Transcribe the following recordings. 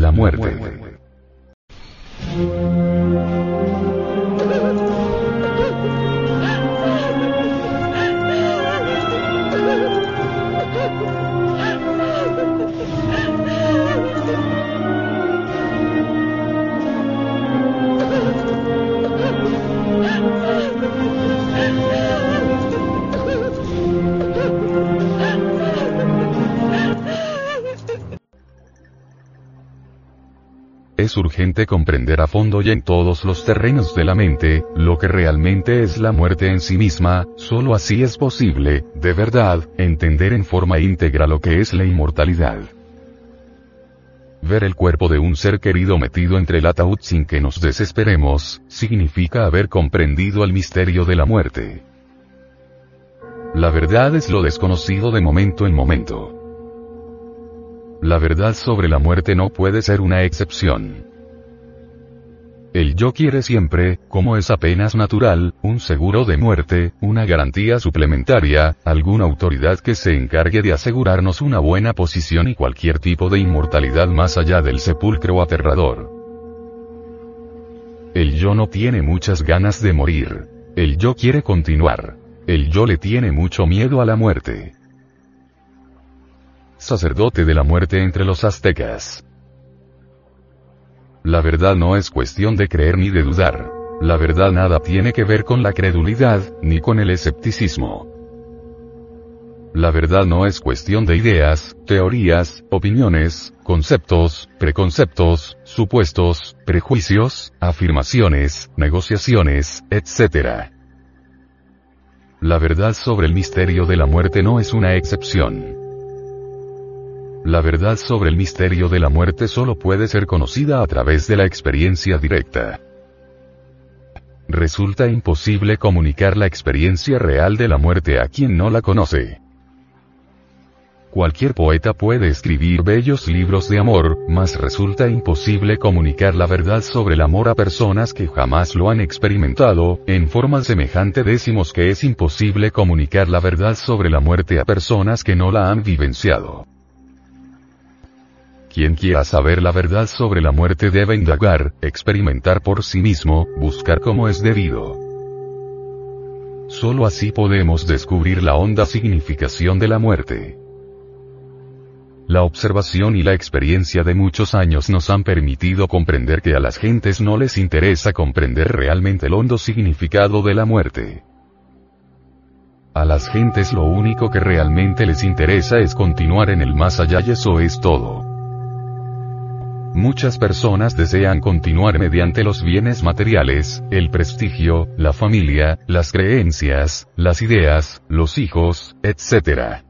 la muerte. Es urgente comprender a fondo y en todos los terrenos de la mente, lo que realmente es la muerte en sí misma, solo así es posible, de verdad, entender en forma íntegra lo que es la inmortalidad. Ver el cuerpo de un ser querido metido entre el ataúd sin que nos desesperemos, significa haber comprendido el misterio de la muerte. La verdad es lo desconocido de momento en momento. La verdad sobre la muerte no puede ser una excepción. El yo quiere siempre, como es apenas natural, un seguro de muerte, una garantía suplementaria, alguna autoridad que se encargue de asegurarnos una buena posición y cualquier tipo de inmortalidad más allá del sepulcro aterrador. El yo no tiene muchas ganas de morir. El yo quiere continuar. El yo le tiene mucho miedo a la muerte sacerdote de la muerte entre los aztecas. La verdad no es cuestión de creer ni de dudar. La verdad nada tiene que ver con la credulidad, ni con el escepticismo. La verdad no es cuestión de ideas, teorías, opiniones, conceptos, preconceptos, supuestos, prejuicios, afirmaciones, negociaciones, etc. La verdad sobre el misterio de la muerte no es una excepción. La verdad sobre el misterio de la muerte solo puede ser conocida a través de la experiencia directa. Resulta imposible comunicar la experiencia real de la muerte a quien no la conoce. Cualquier poeta puede escribir bellos libros de amor, mas resulta imposible comunicar la verdad sobre el amor a personas que jamás lo han experimentado, en forma semejante decimos que es imposible comunicar la verdad sobre la muerte a personas que no la han vivenciado. Quien quiera saber la verdad sobre la muerte debe indagar, experimentar por sí mismo, buscar como es debido. Solo así podemos descubrir la honda significación de la muerte. La observación y la experiencia de muchos años nos han permitido comprender que a las gentes no les interesa comprender realmente el hondo significado de la muerte. A las gentes lo único que realmente les interesa es continuar en el más allá y eso es todo. Muchas personas desean continuar mediante los bienes materiales, el prestigio, la familia, las creencias, las ideas, los hijos, etc.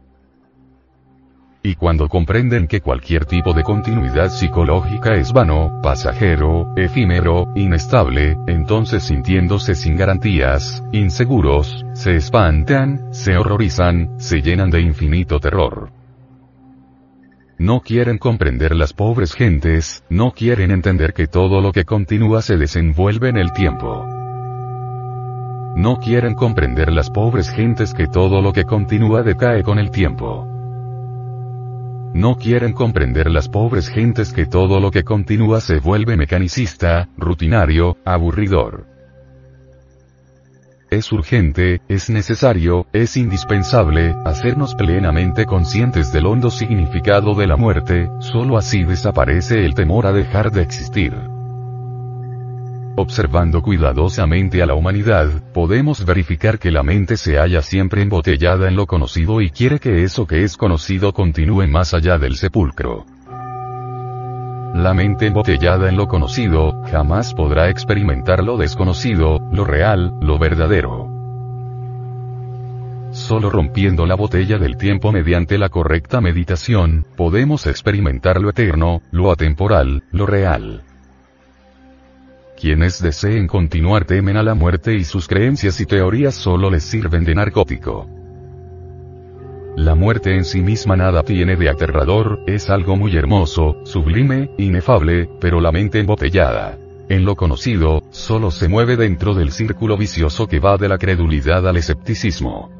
Y cuando comprenden que cualquier tipo de continuidad psicológica es vano, pasajero, efímero, inestable, entonces sintiéndose sin garantías, inseguros, se espantan, se horrorizan, se llenan de infinito terror. No quieren comprender las pobres gentes, no quieren entender que todo lo que continúa se desenvuelve en el tiempo. No quieren comprender las pobres gentes que todo lo que continúa decae con el tiempo. No quieren comprender las pobres gentes que todo lo que continúa se vuelve mecanicista, rutinario, aburridor. Es urgente, es necesario, es indispensable, hacernos plenamente conscientes del hondo significado de la muerte, solo así desaparece el temor a dejar de existir. Observando cuidadosamente a la humanidad, podemos verificar que la mente se halla siempre embotellada en lo conocido y quiere que eso que es conocido continúe más allá del sepulcro. La mente embotellada en lo conocido, jamás podrá experimentar lo desconocido, lo real, lo verdadero. Solo rompiendo la botella del tiempo mediante la correcta meditación, podemos experimentar lo eterno, lo atemporal, lo real. Quienes deseen continuar temen a la muerte y sus creencias y teorías solo les sirven de narcótico. La muerte en sí misma nada tiene de aterrador, es algo muy hermoso, sublime, inefable, pero la mente embotellada. En lo conocido, solo se mueve dentro del círculo vicioso que va de la credulidad al escepticismo.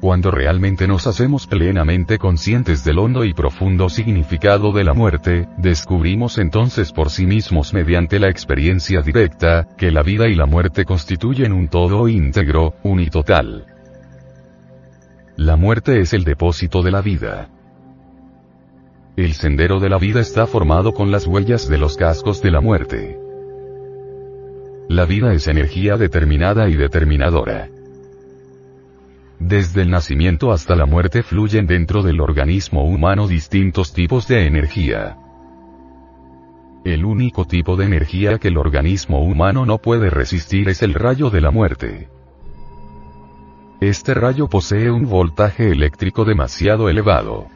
Cuando realmente nos hacemos plenamente conscientes del hondo y profundo significado de la muerte, descubrimos entonces por sí mismos mediante la experiencia directa, que la vida y la muerte constituyen un todo íntegro, unitotal. La muerte es el depósito de la vida. El sendero de la vida está formado con las huellas de los cascos de la muerte. La vida es energía determinada y determinadora. Desde el nacimiento hasta la muerte fluyen dentro del organismo humano distintos tipos de energía. El único tipo de energía que el organismo humano no puede resistir es el rayo de la muerte. Este rayo posee un voltaje eléctrico demasiado elevado.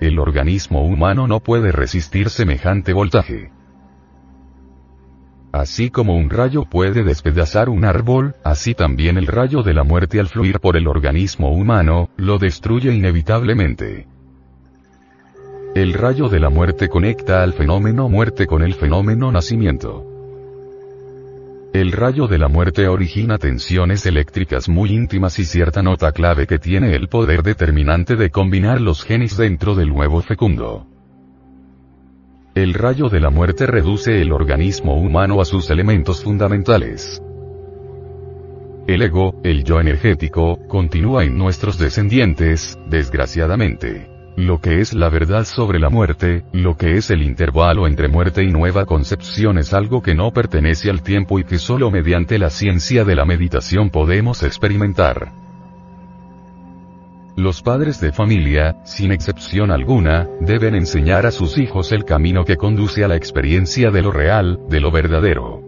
El organismo humano no puede resistir semejante voltaje. Así como un rayo puede despedazar un árbol, así también el rayo de la muerte al fluir por el organismo humano, lo destruye inevitablemente. El rayo de la muerte conecta al fenómeno muerte con el fenómeno nacimiento. El rayo de la muerte origina tensiones eléctricas muy íntimas y cierta nota clave que tiene el poder determinante de combinar los genes dentro del huevo fecundo. El rayo de la muerte reduce el organismo humano a sus elementos fundamentales. El ego, el yo energético, continúa en nuestros descendientes, desgraciadamente lo que es la verdad sobre la muerte, lo que es el intervalo entre muerte y nueva concepción es algo que no pertenece al tiempo y que solo mediante la ciencia de la meditación podemos experimentar. Los padres de familia, sin excepción alguna, deben enseñar a sus hijos el camino que conduce a la experiencia de lo real, de lo verdadero.